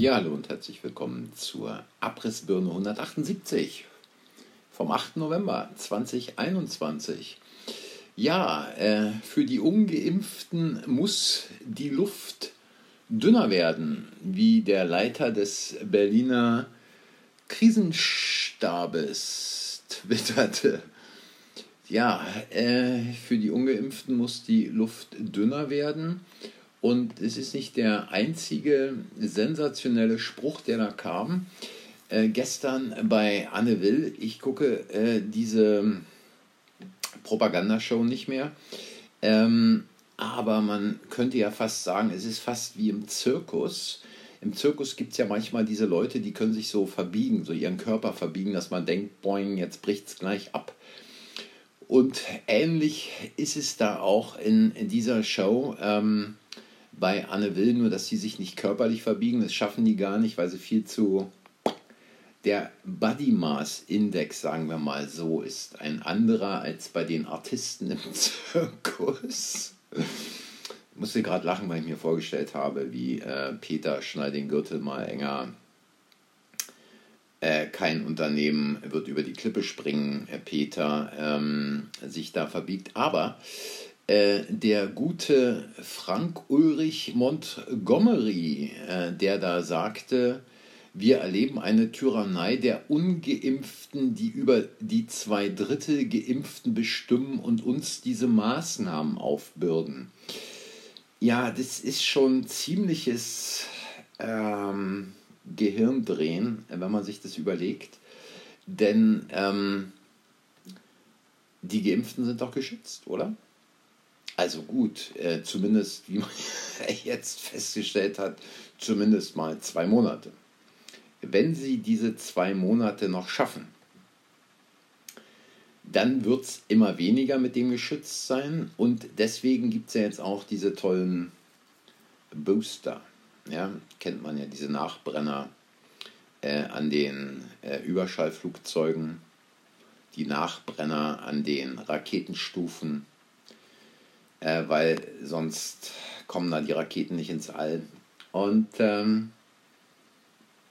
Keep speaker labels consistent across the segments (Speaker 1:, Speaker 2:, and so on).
Speaker 1: Ja, hallo und herzlich willkommen zur Abrissbirne 178 vom 8. November 2021. Ja, äh, für die Ungeimpften muss die Luft dünner werden, wie der Leiter des Berliner Krisenstabes twitterte. Ja, äh, für die Ungeimpften muss die Luft dünner werden. Und es ist nicht der einzige sensationelle Spruch, der da kam. Äh, gestern bei Anne Will, ich gucke äh, diese Propagandashow nicht mehr. Ähm, aber man könnte ja fast sagen, es ist fast wie im Zirkus. Im Zirkus gibt es ja manchmal diese Leute, die können sich so verbiegen, so ihren Körper verbiegen, dass man denkt, boing, jetzt bricht es gleich ab. Und ähnlich ist es da auch in, in dieser Show. Ähm, bei Anne Will, nur dass sie sich nicht körperlich verbiegen. Das schaffen die gar nicht, weil sie viel zu. Der Body Mass Index, sagen wir mal so, ist ein anderer als bei den Artisten im Zirkus. Ich musste gerade lachen, weil ich mir vorgestellt habe, wie äh, Peter schneid den Gürtel mal enger. Äh, kein Unternehmen wird über die Klippe springen, äh, Peter ähm, sich da verbiegt. Aber der gute Frank Ulrich Montgomery, äh, der da sagte, wir erleben eine Tyrannei der ungeimpften, die über die zwei Drittel geimpften bestimmen und uns diese Maßnahmen aufbürden. Ja, das ist schon ziemliches ähm, Gehirndrehen, wenn man sich das überlegt. Denn ähm, die Geimpften sind doch geschützt, oder? Also gut, äh, zumindest, wie man jetzt festgestellt hat, zumindest mal zwei Monate. Wenn Sie diese zwei Monate noch schaffen, dann wird es immer weniger mit dem geschützt sein und deswegen gibt es ja jetzt auch diese tollen Booster. Ja, kennt man ja diese Nachbrenner äh, an den äh, Überschallflugzeugen, die Nachbrenner an den Raketenstufen äh, weil sonst kommen da die Raketen nicht ins All. Und ähm,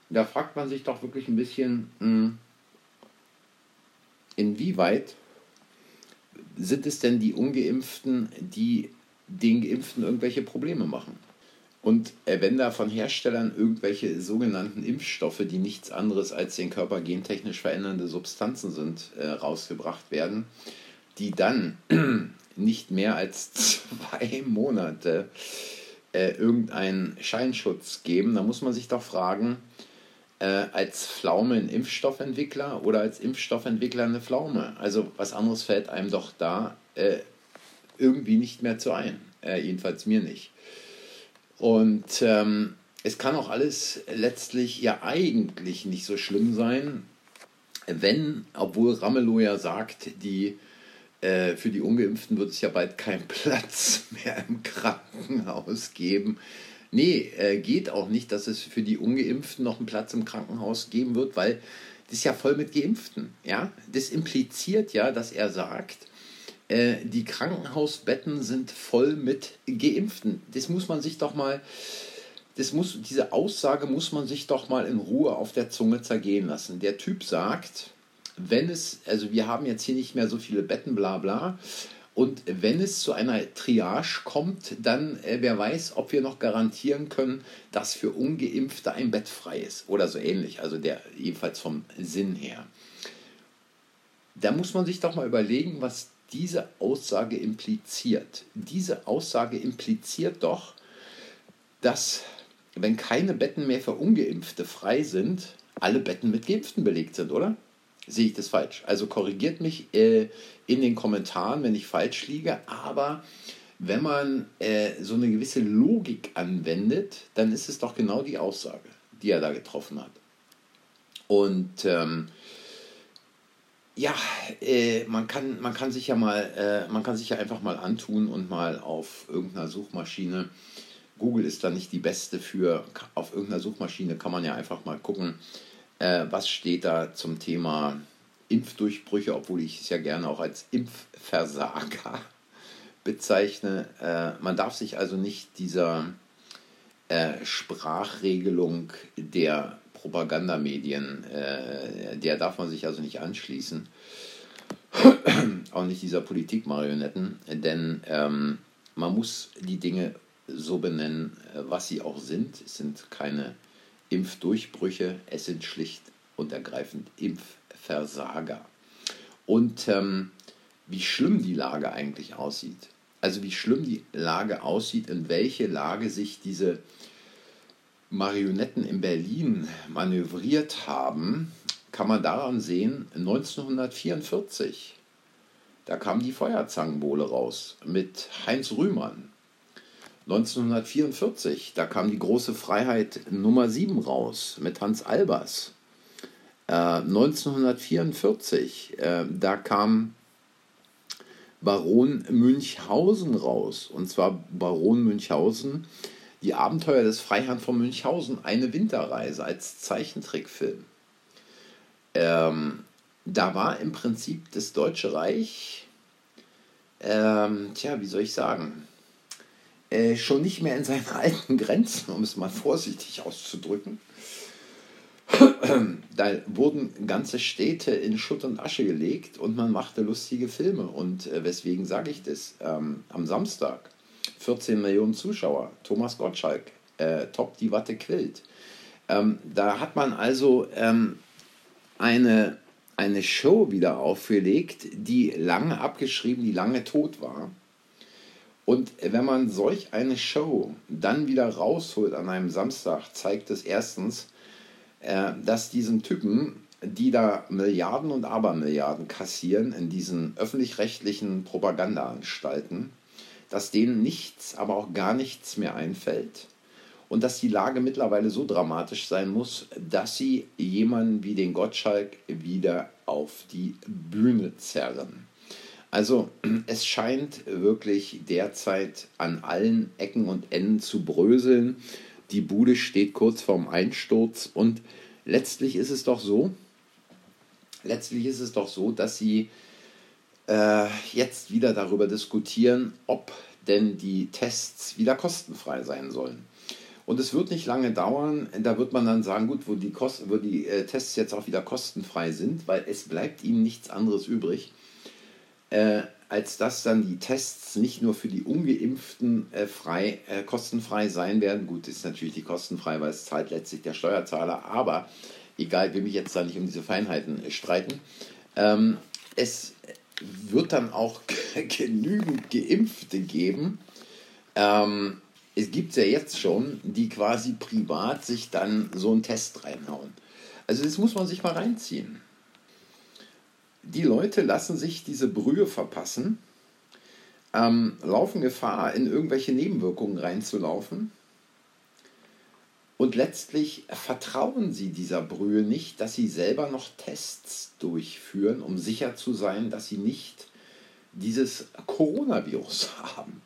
Speaker 1: da fragt man sich doch wirklich ein bisschen, mh, hm, inwieweit sind es denn die ungeimpften, die den Geimpften irgendwelche Probleme machen? Und äh, wenn da von Herstellern irgendwelche sogenannten Impfstoffe, die nichts anderes als den Körper gentechnisch verändernde Substanzen sind, äh, rausgebracht werden, die dann nicht mehr als zwei Monate äh, irgendeinen Scheinschutz geben, da muss man sich doch fragen, äh, als Pflaume ein Impfstoffentwickler oder als Impfstoffentwickler eine Pflaume. Also was anderes fällt einem doch da äh, irgendwie nicht mehr zu ein. Äh, jedenfalls mir nicht. Und ähm, es kann auch alles letztlich ja eigentlich nicht so schlimm sein, wenn, obwohl Ramelow ja sagt, die äh, für die Ungeimpften wird es ja bald keinen Platz mehr im Krankenhaus geben. Nee, äh, geht auch nicht, dass es für die Ungeimpften noch einen Platz im Krankenhaus geben wird, weil das ist ja voll mit Geimpften. Ja? Das impliziert ja, dass er sagt, äh, die Krankenhausbetten sind voll mit Geimpften. Das muss man sich doch mal, das muss, diese Aussage muss man sich doch mal in Ruhe auf der Zunge zergehen lassen. Der Typ sagt, wenn es, also wir haben jetzt hier nicht mehr so viele Betten, bla bla. Und wenn es zu einer Triage kommt, dann äh, wer weiß, ob wir noch garantieren können, dass für ungeimpfte ein Bett frei ist oder so ähnlich, also der jedenfalls vom Sinn her. Da muss man sich doch mal überlegen, was diese Aussage impliziert. Diese Aussage impliziert doch, dass wenn keine Betten mehr für ungeimpfte frei sind, alle Betten mit Geimpften belegt sind, oder? Sehe ich das falsch. Also korrigiert mich äh, in den Kommentaren, wenn ich falsch liege, aber wenn man äh, so eine gewisse Logik anwendet, dann ist es doch genau die Aussage, die er da getroffen hat. Und ähm, ja, äh, man, kann, man kann sich ja mal, äh, man kann sich ja einfach mal antun und mal auf irgendeiner Suchmaschine, Google ist da nicht die beste für, auf irgendeiner Suchmaschine kann man ja einfach mal gucken, äh, was steht da zum Thema Impfdurchbrüche, obwohl ich es ja gerne auch als Impfversager bezeichne. Äh, man darf sich also nicht dieser äh, Sprachregelung der Propagandamedien, äh, der darf man sich also nicht anschließen. Auch nicht dieser Politikmarionetten, denn ähm, man muss die Dinge so benennen, äh, was sie auch sind. Es sind keine Impfdurchbrüche, es sind schlicht und ergreifend Impfversager. Und ähm, wie schlimm die Lage eigentlich aussieht, also wie schlimm die Lage aussieht, in welche Lage sich diese Marionetten in Berlin manövriert haben, kann man daran sehen, 1944, da kam die Feuerzangenbowle raus mit Heinz Rühmann. 1944, da kam die große Freiheit Nummer 7 raus mit Hans Albers. Äh, 1944, äh, da kam Baron Münchhausen raus. Und zwar Baron Münchhausen, die Abenteuer des Freiherrn von Münchhausen, eine Winterreise als Zeichentrickfilm. Ähm, da war im Prinzip das Deutsche Reich, ähm, tja, wie soll ich sagen, äh, schon nicht mehr in seinen alten Grenzen, um es mal vorsichtig auszudrücken. da wurden ganze Städte in Schutt und Asche gelegt und man machte lustige Filme. Und äh, weswegen sage ich das? Ähm, am Samstag 14 Millionen Zuschauer, Thomas Gottschalk, äh, Top die Watte quillt. Ähm, da hat man also ähm, eine, eine Show wieder aufgelegt, die lange abgeschrieben, die lange tot war. Und wenn man solch eine Show dann wieder rausholt an einem Samstag, zeigt es erstens, äh, dass diesen Typen, die da Milliarden und Abermilliarden kassieren in diesen öffentlich-rechtlichen Propagandaanstalten, dass denen nichts, aber auch gar nichts mehr einfällt und dass die Lage mittlerweile so dramatisch sein muss, dass sie jemanden wie den Gottschalk wieder auf die Bühne zerren. Also es scheint wirklich derzeit an allen Ecken und Enden zu bröseln. Die Bude steht kurz vorm Einsturz und letztlich ist es doch so, letztlich ist es doch so, dass sie äh, jetzt wieder darüber diskutieren, ob denn die Tests wieder kostenfrei sein sollen. Und es wird nicht lange dauern, da wird man dann sagen, gut, wo die, Kost wo die äh, Tests jetzt auch wieder kostenfrei sind, weil es bleibt ihnen nichts anderes übrig, äh, als dass dann die Tests nicht nur für die Ungeimpften äh, frei, äh, kostenfrei sein werden. Gut, ist natürlich die kostenfrei, weil es zahlt letztlich der Steuerzahler, aber egal, will mich jetzt da nicht um diese Feinheiten äh, streiten. Ähm, es wird dann auch genügend Geimpfte geben, ähm, es gibt ja jetzt schon, die quasi privat sich dann so einen Test reinhauen. Also das muss man sich mal reinziehen. Die Leute lassen sich diese Brühe verpassen, ähm, laufen Gefahr, in irgendwelche Nebenwirkungen reinzulaufen. Und letztlich vertrauen sie dieser Brühe nicht, dass sie selber noch Tests durchführen, um sicher zu sein, dass sie nicht dieses Coronavirus haben.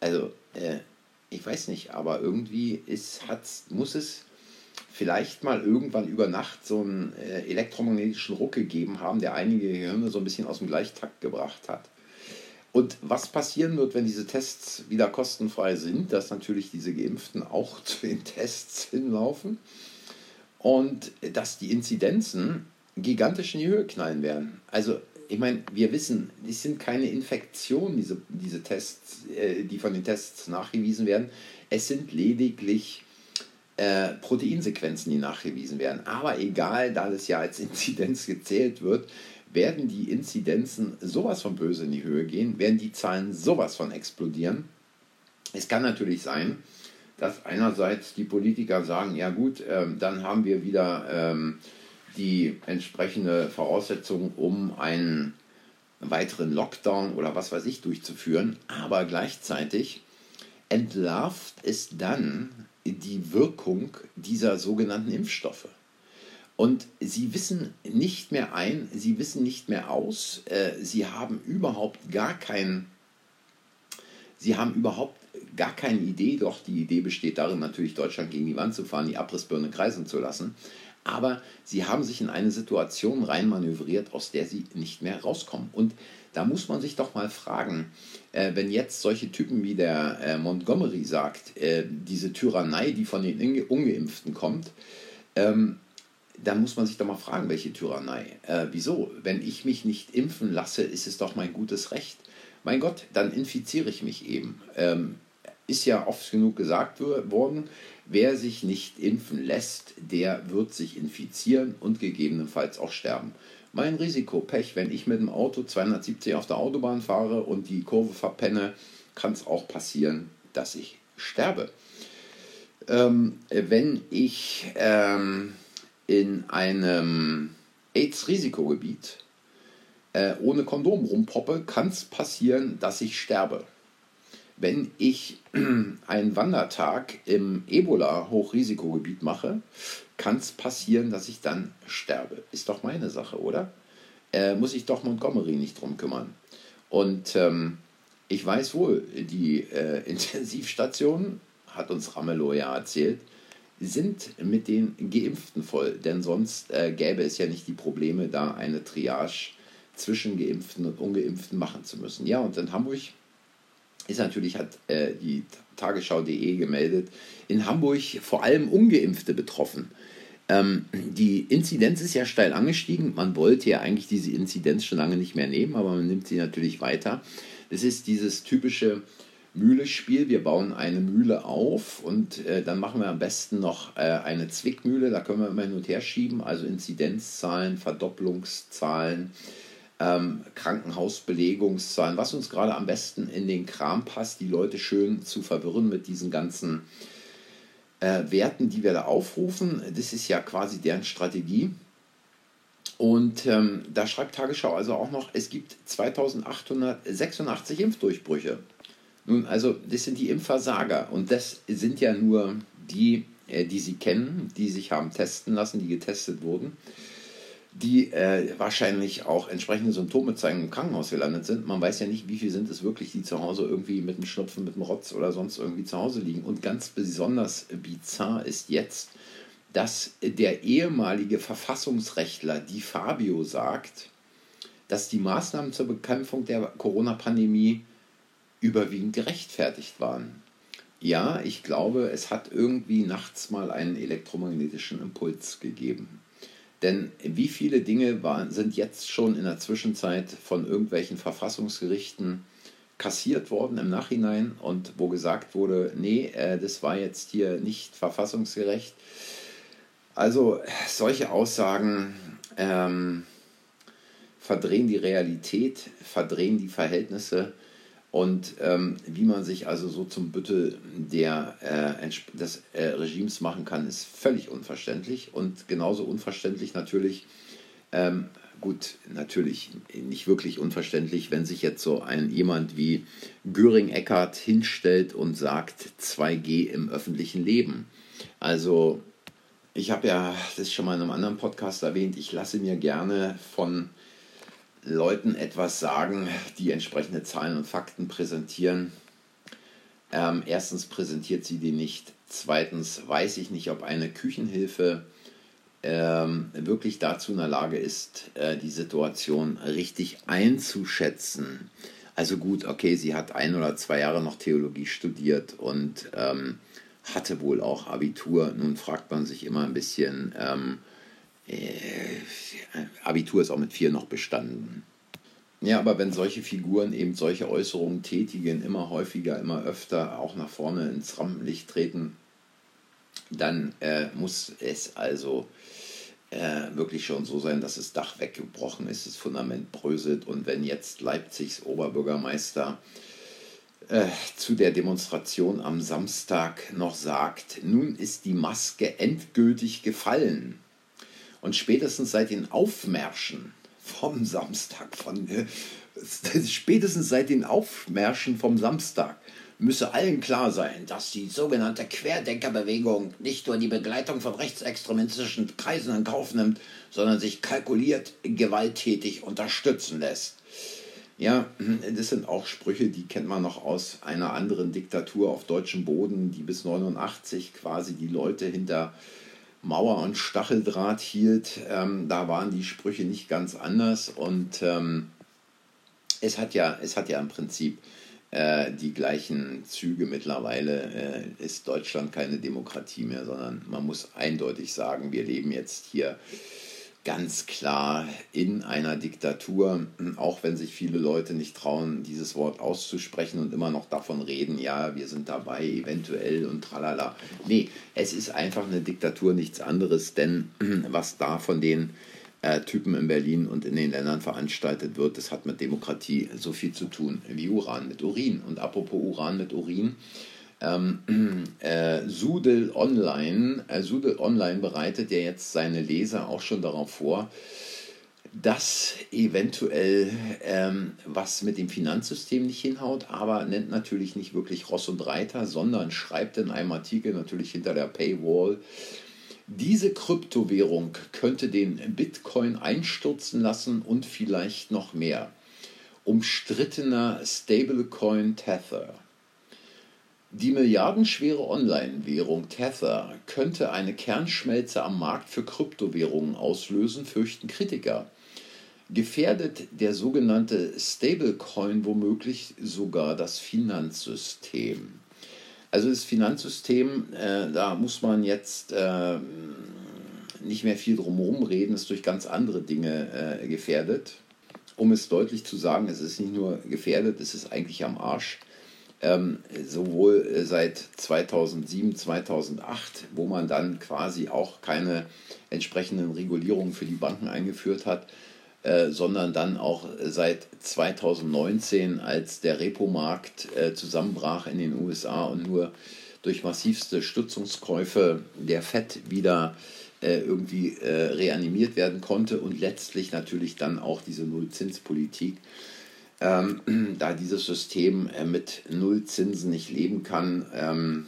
Speaker 1: Also, äh, ich weiß nicht, aber irgendwie ist, hat's, muss es vielleicht mal irgendwann über Nacht so einen äh, elektromagnetischen Ruck gegeben haben, der einige Gehirne so ein bisschen aus dem Gleichtakt gebracht hat. Und was passieren wird, wenn diese Tests wieder kostenfrei sind, dass natürlich diese Geimpften auch zu den Tests hinlaufen und dass die Inzidenzen gigantisch in die Höhe knallen werden. Also ich meine, wir wissen, es sind keine Infektionen, diese, diese Tests, äh, die von den Tests nachgewiesen werden. Es sind lediglich äh, Proteinsequenzen, die nachgewiesen werden. Aber egal, da das ja als Inzidenz gezählt wird, werden die Inzidenzen sowas von böse in die Höhe gehen, werden die Zahlen sowas von explodieren. Es kann natürlich sein, dass einerseits die Politiker sagen, ja gut, ähm, dann haben wir wieder ähm, die entsprechende Voraussetzung, um einen weiteren Lockdown oder was weiß ich durchzuführen, aber gleichzeitig entlarvt es dann die Wirkung dieser sogenannten Impfstoffe. Und sie wissen nicht mehr ein, sie wissen nicht mehr aus, äh, sie haben überhaupt gar kein, sie haben überhaupt gar keine Idee, doch die Idee besteht darin, natürlich Deutschland gegen die Wand zu fahren, die Abrissbirne kreisen zu lassen aber sie haben sich in eine Situation reinmanövriert, aus der sie nicht mehr rauskommen. Und Da muss man sich doch mal fragen, äh, wenn jetzt solche Typen wie der äh, Montgomery sagt, äh, diese Tyrannei, die von den Ungeimpften kommt, ähm, dann muss man sich doch mal fragen, welche Tyrannei. Äh, wieso? Wenn ich mich nicht impfen lasse, ist es doch mein gutes Recht. Mein Gott, dann infiziere ich mich eben. Ähm, ist ja oft genug gesagt worden, wer sich nicht impfen lässt, der wird sich infizieren und gegebenenfalls auch sterben. Mein Risiko, Pech, wenn ich mit dem Auto 270 auf der Autobahn fahre und die Kurve verpenne, kann es auch passieren, dass ich sterbe. Ähm, wenn ich ähm, in einem AIDS-Risikogebiet äh, ohne Kondom rumpoppe, kann es passieren, dass ich sterbe. Wenn ich einen Wandertag im Ebola-Hochrisikogebiet mache, kann es passieren, dass ich dann sterbe. Ist doch meine Sache, oder? Äh, muss ich doch Montgomery nicht drum kümmern. Und ähm, ich weiß wohl, die äh, Intensivstationen, hat uns Ramelow ja erzählt, sind mit den Geimpften voll. Denn sonst äh, gäbe es ja nicht die Probleme, da eine Triage zwischen Geimpften und Ungeimpften machen zu müssen. Ja, und in Hamburg ist natürlich, hat äh, die Tagesschau.de gemeldet, in Hamburg vor allem Ungeimpfte betroffen. Ähm, die Inzidenz ist ja steil angestiegen. Man wollte ja eigentlich diese Inzidenz schon lange nicht mehr nehmen, aber man nimmt sie natürlich weiter. Es ist dieses typische Mühle-Spiel. Wir bauen eine Mühle auf und äh, dann machen wir am besten noch äh, eine Zwickmühle. Da können wir immer hin und her schieben, also Inzidenzzahlen, Verdopplungszahlen ähm, Krankenhausbelegungszahlen, was uns gerade am besten in den Kram passt, die Leute schön zu verwirren mit diesen ganzen äh, Werten, die wir da aufrufen. Das ist ja quasi deren Strategie. Und ähm, da schreibt Tagesschau also auch noch, es gibt 2886 Impfdurchbrüche. Nun, also das sind die Impfversager und das sind ja nur die, äh, die Sie kennen, die sich haben testen lassen, die getestet wurden die äh, wahrscheinlich auch entsprechende Symptome zeigen, im Krankenhaus gelandet sind. Man weiß ja nicht, wie viel sind es wirklich, die zu Hause irgendwie mit dem Schnupfen, mit dem Rotz oder sonst irgendwie zu Hause liegen. Und ganz besonders bizarr ist jetzt, dass der ehemalige Verfassungsrechtler Di Fabio sagt, dass die Maßnahmen zur Bekämpfung der Corona-Pandemie überwiegend gerechtfertigt waren. Ja, ich glaube, es hat irgendwie nachts mal einen elektromagnetischen Impuls gegeben. Denn wie viele Dinge waren, sind jetzt schon in der Zwischenzeit von irgendwelchen Verfassungsgerichten kassiert worden im Nachhinein und wo gesagt wurde, nee, äh, das war jetzt hier nicht verfassungsgerecht. Also solche Aussagen ähm, verdrehen die Realität, verdrehen die Verhältnisse und ähm, wie man sich also so zum Büttel der, äh, des äh, Regimes machen kann, ist völlig unverständlich. Und genauso unverständlich natürlich, ähm, gut, natürlich nicht wirklich unverständlich, wenn sich jetzt so ein jemand wie Göring-Eckardt hinstellt und sagt 2G im öffentlichen Leben. Also ich habe ja das schon mal in einem anderen Podcast erwähnt, ich lasse mir gerne von Leuten etwas sagen, die entsprechende Zahlen und Fakten präsentieren. Ähm, erstens präsentiert sie die nicht. Zweitens weiß ich nicht, ob eine Küchenhilfe ähm, wirklich dazu in der Lage ist, äh, die Situation richtig einzuschätzen. Also gut, okay, sie hat ein oder zwei Jahre noch Theologie studiert und ähm, hatte wohl auch Abitur. Nun fragt man sich immer ein bisschen, ähm, äh, Abitur ist auch mit vier noch bestanden. Ja, aber wenn solche Figuren eben solche Äußerungen tätigen, immer häufiger, immer öfter auch nach vorne ins Rampenlicht treten, dann äh, muss es also äh, wirklich schon so sein, dass das Dach weggebrochen ist, das Fundament bröselt und wenn jetzt Leipzigs Oberbürgermeister äh, zu der Demonstration am Samstag noch sagt, nun ist die Maske endgültig gefallen und spätestens seit den Aufmärschen vom Samstag, von, äh, spätestens seit den Aufmärschen vom Samstag, müsse allen klar sein, dass die sogenannte Querdenkerbewegung nicht nur die Begleitung von rechtsextremistischen Kreisen in Kauf nimmt, sondern sich kalkuliert gewalttätig unterstützen lässt. Ja, das sind auch Sprüche, die kennt man noch aus einer anderen Diktatur auf deutschem Boden, die bis 89 quasi die Leute hinter Mauer und Stacheldraht hielt, ähm, da waren die Sprüche nicht ganz anders. Und ähm, es hat ja, es hat ja im Prinzip äh, die gleichen Züge mittlerweile. Äh, ist Deutschland keine Demokratie mehr, sondern man muss eindeutig sagen, wir leben jetzt hier ganz klar in einer Diktatur, auch wenn sich viele Leute nicht trauen, dieses Wort auszusprechen und immer noch davon reden, ja, wir sind dabei, eventuell und tralala. Nee, es ist einfach eine Diktatur, nichts anderes, denn was da von den äh, Typen in Berlin und in den Ländern veranstaltet wird, das hat mit Demokratie so viel zu tun wie Uran mit Urin. Und apropos Uran mit Urin, ähm, äh, Sudel Online, äh, Sudel Online bereitet ja jetzt seine Leser auch schon darauf vor, dass eventuell ähm, was mit dem Finanzsystem nicht hinhaut, aber nennt natürlich nicht wirklich Ross und Reiter, sondern schreibt in einem Artikel natürlich hinter der Paywall, diese Kryptowährung könnte den Bitcoin einstürzen lassen und vielleicht noch mehr. Umstrittener Stablecoin Tether. Die milliardenschwere Online-Währung Tether könnte eine Kernschmelze am Markt für Kryptowährungen auslösen, fürchten Kritiker. Gefährdet der sogenannte Stablecoin womöglich sogar das Finanzsystem? Also das Finanzsystem, äh, da muss man jetzt äh, nicht mehr viel drumherum reden, ist durch ganz andere Dinge äh, gefährdet. Um es deutlich zu sagen, es ist nicht nur gefährdet, es ist eigentlich am Arsch ähm, sowohl äh, seit 2007, 2008, wo man dann quasi auch keine entsprechenden Regulierungen für die Banken eingeführt hat, äh, sondern dann auch seit 2019, als der Repo-Markt äh, zusammenbrach in den USA und nur durch massivste Stützungskäufe der FED wieder äh, irgendwie äh, reanimiert werden konnte und letztlich natürlich dann auch diese Nullzinspolitik ähm, da dieses System äh, mit Nullzinsen nicht leben kann, ähm,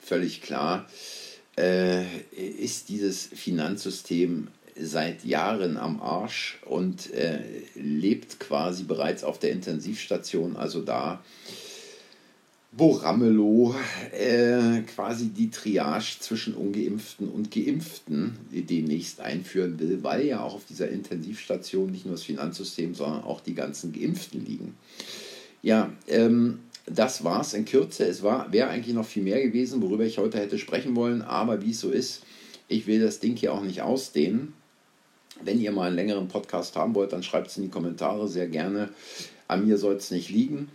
Speaker 1: völlig klar, äh, ist dieses Finanzsystem seit Jahren am Arsch und äh, lebt quasi bereits auf der Intensivstation, also da wo Ramelow äh, quasi die Triage zwischen Ungeimpften und Geimpften demnächst einführen will, weil ja auch auf dieser Intensivstation nicht nur das Finanzsystem, sondern auch die ganzen Geimpften liegen. Ja, ähm, das war's in Kürze. Es wäre eigentlich noch viel mehr gewesen, worüber ich heute hätte sprechen wollen, aber wie es so ist, ich will das Ding hier auch nicht ausdehnen. Wenn ihr mal einen längeren Podcast haben wollt, dann schreibt es in die Kommentare sehr gerne. An mir soll es nicht liegen.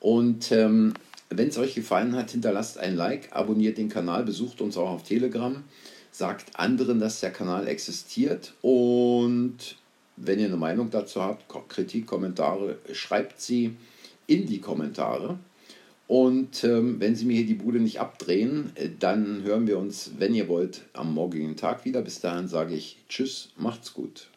Speaker 1: Und ähm, wenn es euch gefallen hat, hinterlasst ein Like, abonniert den Kanal, besucht uns auch auf Telegram, sagt anderen, dass der Kanal existiert und wenn ihr eine Meinung dazu habt, Kritik, Kommentare, schreibt sie in die Kommentare. Und ähm, wenn Sie mir hier die Bude nicht abdrehen, äh, dann hören wir uns, wenn ihr wollt, am morgigen Tag wieder. Bis dahin sage ich Tschüss, macht's gut.